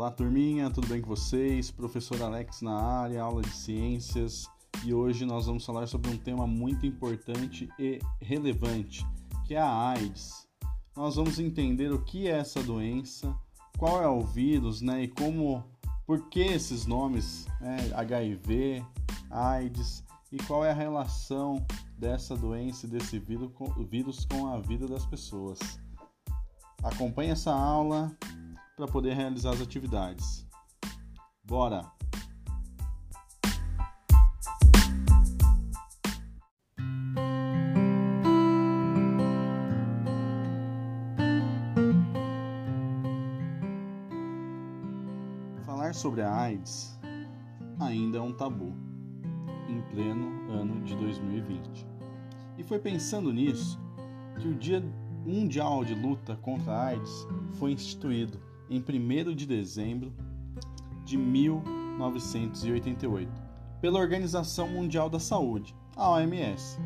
Olá, turminha, tudo bem com vocês? Professor Alex na área, aula de ciências, e hoje nós vamos falar sobre um tema muito importante e relevante, que é a AIDS. Nós vamos entender o que é essa doença, qual é o vírus, né, e como, por que esses nomes, né, HIV, AIDS, e qual é a relação dessa doença e desse vírus com a vida das pessoas. Acompanhe essa aula para poder realizar as atividades. Bora! Falar sobre a AIDS ainda é um tabu em pleno ano de 2020. E foi pensando nisso que o Dia Mundial de Luta contra a AIDS foi instituído em 1 de dezembro de 1988 pela Organização Mundial da Saúde, a OMS,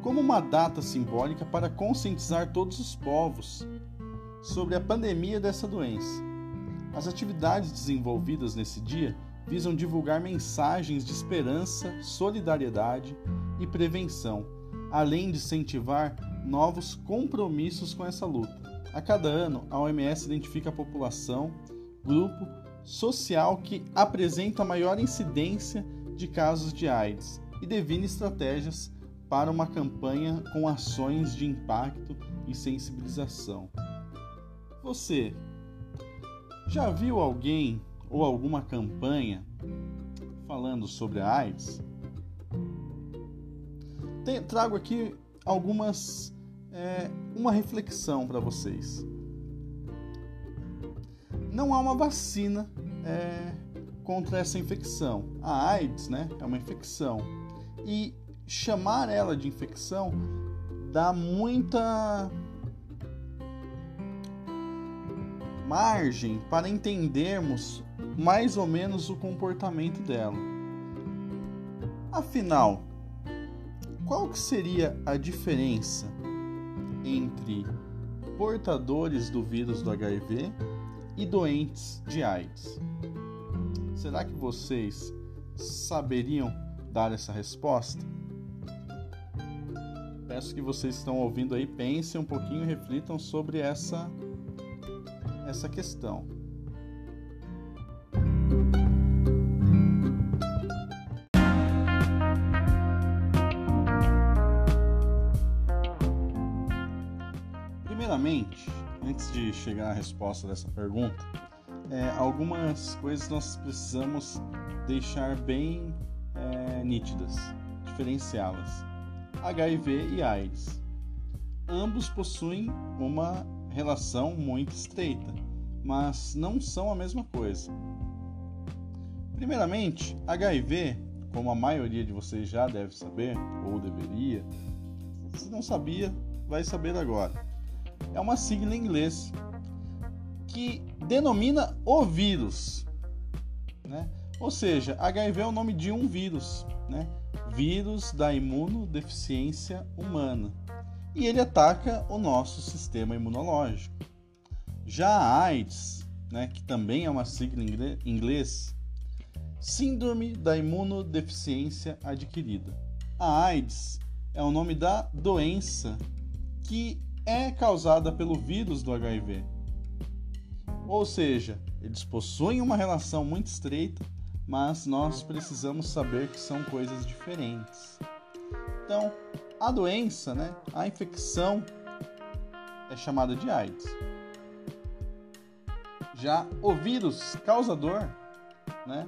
como uma data simbólica para conscientizar todos os povos sobre a pandemia dessa doença. As atividades desenvolvidas nesse dia visam divulgar mensagens de esperança, solidariedade e prevenção, além de incentivar novos compromissos com essa luta. A cada ano, a OMS identifica a população, grupo social que apresenta maior incidência de casos de AIDS e define estratégias para uma campanha com ações de impacto e sensibilização. Você já viu alguém ou alguma campanha falando sobre a AIDS? trago aqui algumas é, uma reflexão para vocês. Não há uma vacina é, contra essa infecção. A AIDS né, é uma infecção. E chamar ela de infecção dá muita margem para entendermos mais ou menos o comportamento dela. Afinal, qual que seria a diferença entre portadores do vírus do HIV e doentes de AIDS? Será que vocês saberiam dar essa resposta? Peço que vocês estão ouvindo aí pensem um pouquinho reflitam sobre essa essa questão. Primeiramente, antes de chegar à resposta dessa pergunta, é, algumas coisas nós precisamos deixar bem é, nítidas, diferenciá-las. HIV e AIDS. Ambos possuem uma relação muito estreita, mas não são a mesma coisa. Primeiramente, HIV, como a maioria de vocês já deve saber, ou deveria, se não sabia, vai saber agora é uma sigla em inglês que denomina o vírus, né? Ou seja, HIV é o nome de um vírus, né? Vírus da imunodeficiência humana. E ele ataca o nosso sistema imunológico. Já a AIDS, né, que também é uma sigla em inglês, Síndrome da imunodeficiência adquirida. A AIDS é o nome da doença que é causada pelo vírus do HIV. Ou seja, eles possuem uma relação muito estreita, mas nós precisamos saber que são coisas diferentes. Então, a doença, né, a infecção é chamada de AIDS. Já o vírus causador, né,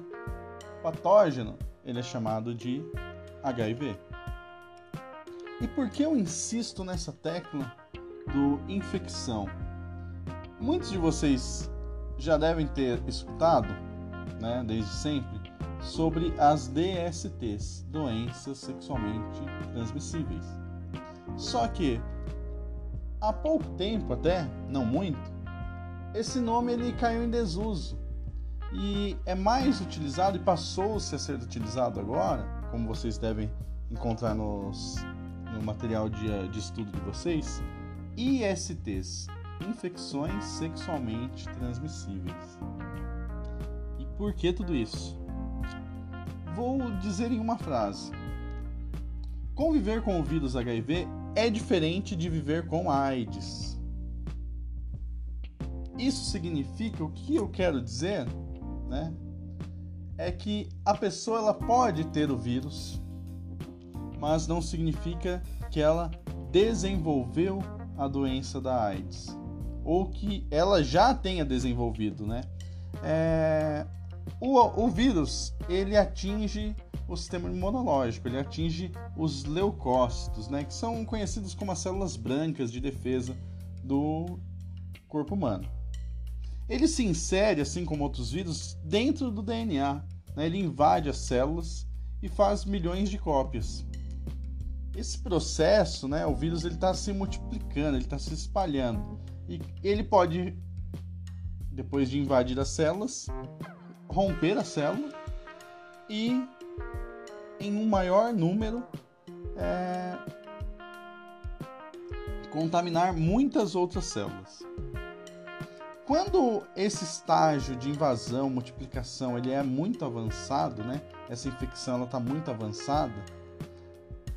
patógeno, ele é chamado de HIV. E por que eu insisto nessa tecla do infecção. Muitos de vocês já devem ter escutado, né, desde sempre, sobre as DSTs, doenças sexualmente transmissíveis. Só que há pouco tempo, até não muito, esse nome ele caiu em desuso e é mais utilizado e passou-se a ser utilizado agora, como vocês devem encontrar nos, no material de, de estudo de vocês, ISTs infecções sexualmente transmissíveis. Por que tudo isso? Vou dizer em uma frase. Conviver com o vírus HIV é diferente de viver com AIDS. Isso significa o que eu quero dizer, né? É que a pessoa ela pode ter o vírus, mas não significa que ela desenvolveu a doença da AIDS ou que ela já tenha desenvolvido, né? É... O, o vírus ele atinge o sistema imunológico, ele atinge os leucócitos, né, que são conhecidos como as células brancas de defesa do corpo humano. Ele se insere, assim como outros vírus, dentro do DNA. Né, ele invade as células e faz milhões de cópias. Esse processo, né, o vírus ele está se multiplicando, ele está se espalhando e ele pode, depois de invadir as células, romper a célula e em um maior número é, contaminar muitas outras células. Quando esse estágio de invasão, multiplicação, ele é muito avançado, né? Essa infecção está muito avançada,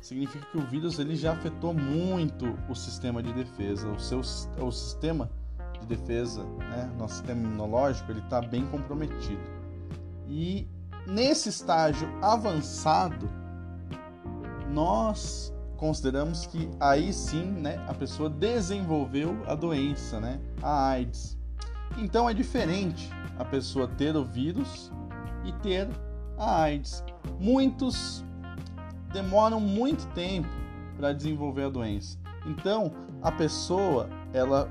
significa que o vírus ele já afetou muito o sistema de defesa, o seu o sistema de defesa, né? Nosso sistema imunológico ele está bem comprometido. E nesse estágio avançado, nós consideramos que aí sim, né, a pessoa desenvolveu a doença, né, a AIDS. Então é diferente a pessoa ter o vírus e ter a AIDS. Muitos demoram muito tempo para desenvolver a doença. Então, a pessoa ela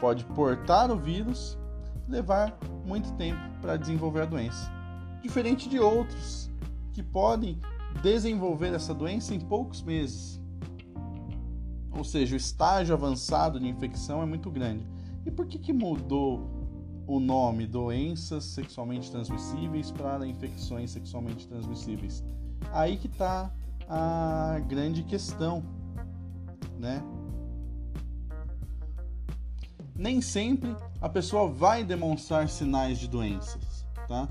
pode portar o vírus levar muito tempo para desenvolver a doença diferente de outros que podem desenvolver essa doença em poucos meses. Ou seja, o estágio avançado de infecção é muito grande. E por que, que mudou o nome doenças sexualmente transmissíveis para infecções sexualmente transmissíveis? Aí que está a grande questão, né? Nem sempre a pessoa vai demonstrar sinais de doenças, tá?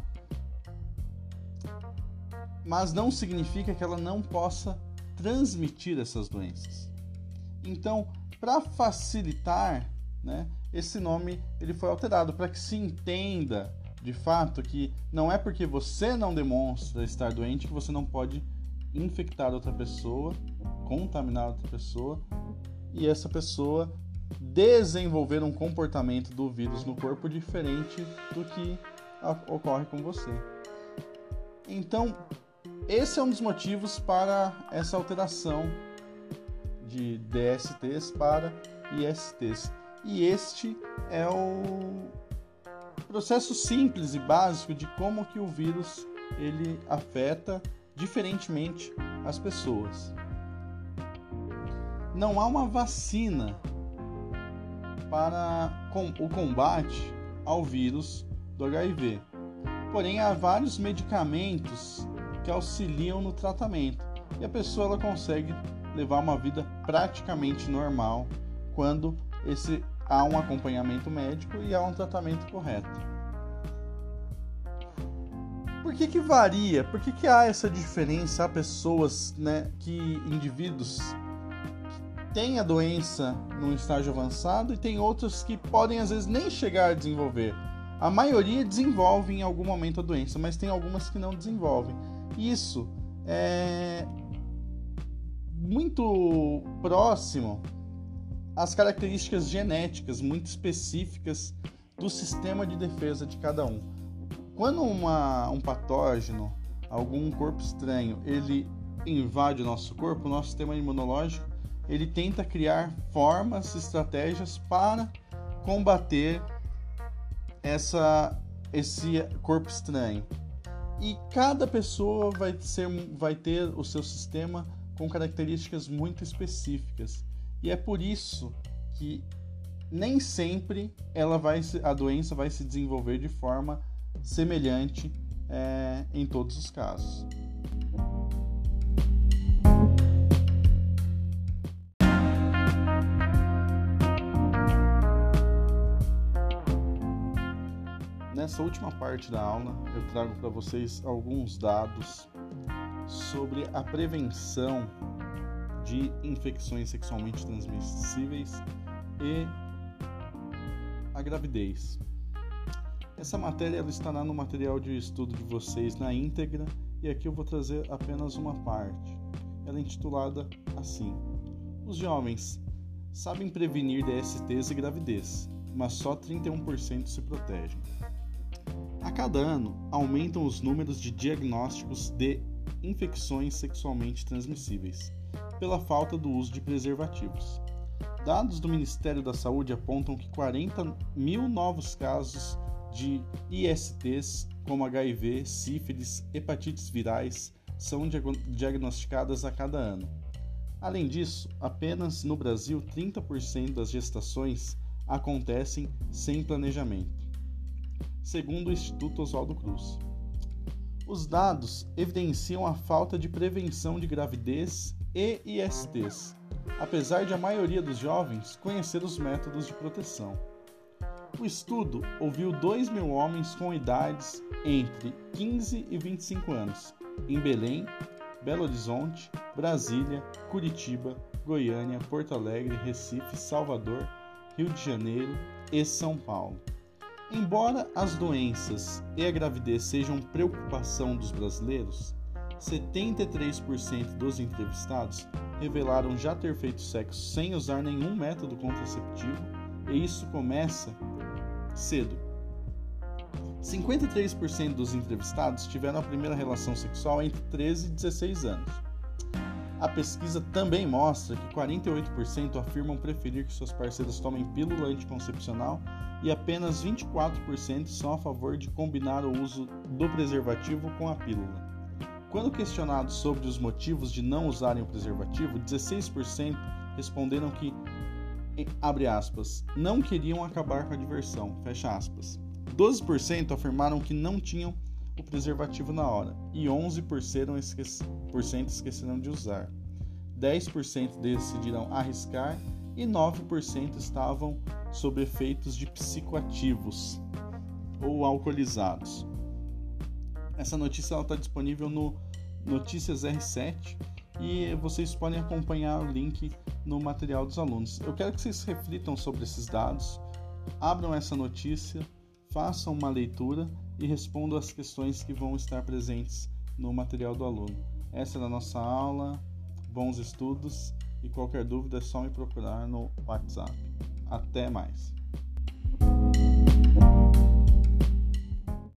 mas não significa que ela não possa transmitir essas doenças. Então, para facilitar, né, esse nome ele foi alterado para que se entenda de fato que não é porque você não demonstra estar doente que você não pode infectar outra pessoa, contaminar outra pessoa e essa pessoa desenvolver um comportamento do vírus no corpo diferente do que ocorre com você. Então, esse é um dos motivos para essa alteração de DSTs para ISTs. E este é o processo simples e básico de como que o vírus ele afeta diferentemente as pessoas. Não há uma vacina para o combate ao vírus do HIV. Porém, há vários medicamentos que auxiliam no tratamento e a pessoa ela consegue levar uma vida praticamente normal quando esse há um acompanhamento médico e há um tratamento correto. Por que, que varia? Por que, que há essa diferença? Há pessoas, né, que indivíduos que têm a doença num estágio avançado e tem outros que podem às vezes nem chegar a desenvolver. A maioria desenvolve em algum momento a doença, mas tem algumas que não desenvolvem. Isso é muito próximo às características genéticas muito específicas do sistema de defesa de cada um. Quando uma, um patógeno, algum corpo estranho, ele invade o nosso corpo, o nosso sistema imunológico, ele tenta criar formas, estratégias para combater essa, esse corpo estranho e cada pessoa vai, ser, vai ter o seu sistema com características muito específicas. E é por isso que nem sempre ela vai a doença vai se desenvolver de forma semelhante é, em todos os casos. Nessa última parte da aula, eu trago para vocês alguns dados sobre a prevenção de infecções sexualmente transmissíveis e a gravidez. Essa matéria ela estará no material de estudo de vocês na íntegra e aqui eu vou trazer apenas uma parte. Ela é intitulada assim: Os jovens sabem prevenir DSTs e gravidez, mas só 31% se protegem. A cada ano, aumentam os números de diagnósticos de infecções sexualmente transmissíveis, pela falta do uso de preservativos. Dados do Ministério da Saúde apontam que 40 mil novos casos de ISTs, como HIV, sífilis, hepatites virais, são diagnosticadas a cada ano. Além disso, apenas no Brasil 30% das gestações acontecem sem planejamento segundo o Instituto Oswaldo Cruz. Os dados evidenciam a falta de prevenção de gravidez e ISTs, apesar de a maioria dos jovens conhecer os métodos de proteção. O estudo ouviu 2 mil homens com idades entre 15 e 25 anos, em Belém, Belo Horizonte, Brasília, Curitiba, Goiânia, Porto Alegre, Recife, Salvador, Rio de Janeiro e São Paulo. Embora as doenças e a gravidez sejam preocupação dos brasileiros, 73% dos entrevistados revelaram já ter feito sexo sem usar nenhum método contraceptivo, e isso começa cedo. 53% dos entrevistados tiveram a primeira relação sexual entre 13 e 16 anos. A pesquisa também mostra que 48% afirmam preferir que suas parceiras tomem pílula anticoncepcional e apenas 24% são a favor de combinar o uso do preservativo com a pílula. Quando questionados sobre os motivos de não usarem o preservativo, 16% responderam que, abre aspas, não queriam acabar com a diversão, fecha aspas. 12% afirmaram que não tinham o preservativo na hora e 11% esqueceram de usar. 10% decidiram arriscar e 9% estavam sob efeitos de psicoativos ou alcoolizados. Essa notícia está disponível no Notícias R7 e vocês podem acompanhar o link no material dos alunos. Eu quero que vocês reflitam sobre esses dados, abram essa notícia, façam uma leitura e respondam as questões que vão estar presentes no material do aluno. Essa é a nossa aula. Bons estudos e qualquer dúvida é só me procurar no WhatsApp. Até mais!